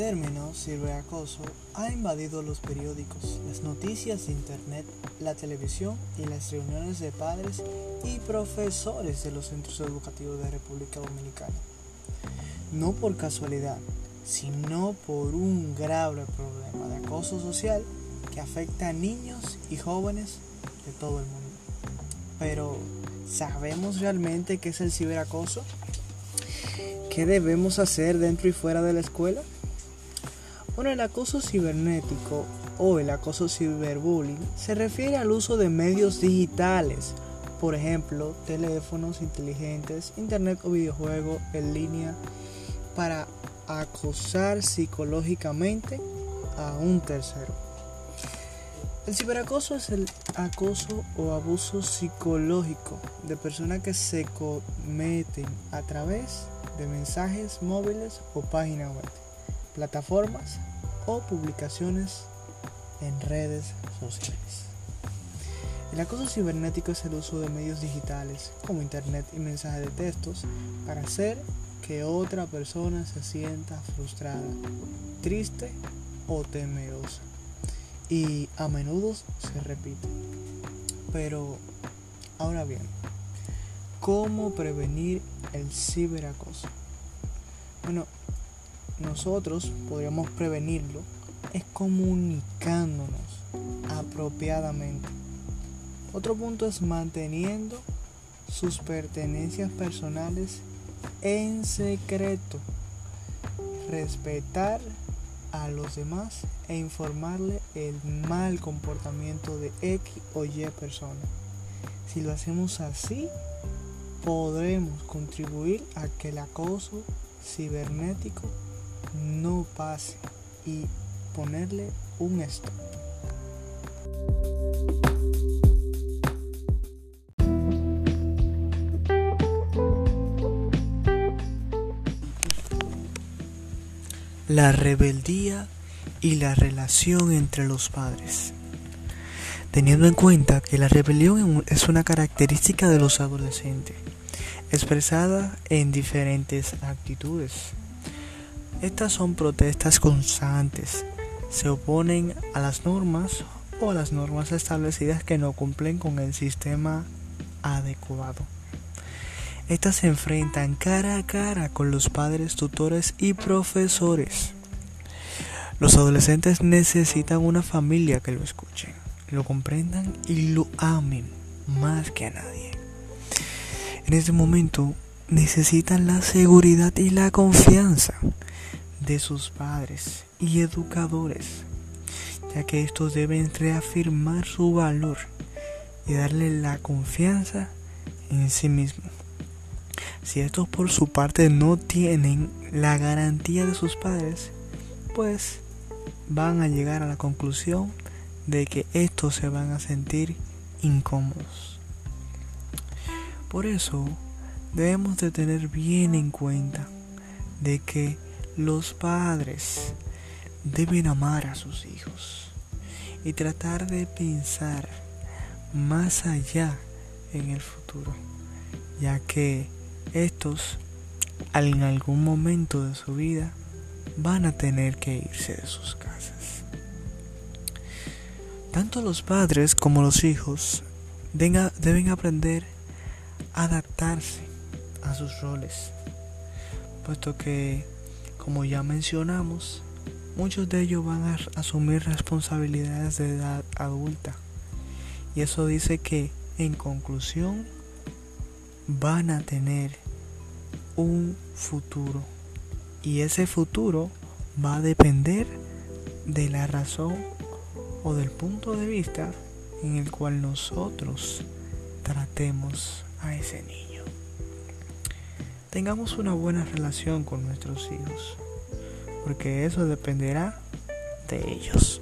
término ciberacoso ha invadido los periódicos, las noticias de Internet, la televisión y las reuniones de padres y profesores de los centros educativos de República Dominicana. No por casualidad, sino por un grave problema de acoso social que afecta a niños y jóvenes de todo el mundo. Pero, ¿sabemos realmente qué es el ciberacoso? ¿Qué debemos hacer dentro y fuera de la escuela? Bueno, el acoso cibernético o el acoso ciberbullying se refiere al uso de medios digitales, por ejemplo, teléfonos inteligentes, internet o videojuegos en línea, para acosar psicológicamente a un tercero. El ciberacoso es el acoso o abuso psicológico de personas que se cometen a través de mensajes móviles o páginas web, plataformas publicaciones en redes sociales. El acoso cibernético es el uso de medios digitales como internet y mensajes de textos para hacer que otra persona se sienta frustrada, triste o temerosa. Y a menudo se repite. Pero, ahora bien, ¿cómo prevenir el ciberacoso? Bueno, nosotros podríamos prevenirlo es comunicándonos apropiadamente. Otro punto es manteniendo sus pertenencias personales en secreto, respetar a los demás e informarle el mal comportamiento de X o Y persona. Si lo hacemos así, podremos contribuir a que el acoso cibernético no pase y ponerle un stop. La rebeldía y la relación entre los padres. Teniendo en cuenta que la rebelión es una característica de los adolescentes, expresada en diferentes actitudes. Estas son protestas constantes, se oponen a las normas o a las normas establecidas que no cumplen con el sistema adecuado. Estas se enfrentan cara a cara con los padres, tutores y profesores. Los adolescentes necesitan una familia que lo escuchen, lo comprendan y lo amen más que a nadie. En este momento necesitan la seguridad y la confianza de sus padres y educadores, ya que estos deben reafirmar su valor y darle la confianza en sí mismos. Si estos por su parte no tienen la garantía de sus padres, pues van a llegar a la conclusión de que estos se van a sentir incómodos. Por eso debemos de tener bien en cuenta de que los padres deben amar a sus hijos y tratar de pensar más allá en el futuro, ya que estos en algún momento de su vida van a tener que irse de sus casas. Tanto los padres como los hijos deben aprender a adaptarse a sus roles, puesto que, como ya mencionamos, muchos de ellos van a asumir responsabilidades de edad adulta. Y eso dice que, en conclusión, van a tener un futuro. Y ese futuro va a depender de la razón o del punto de vista en el cual nosotros tratemos a ese niño. Tengamos una buena relación con nuestros hijos, porque eso dependerá de ellos.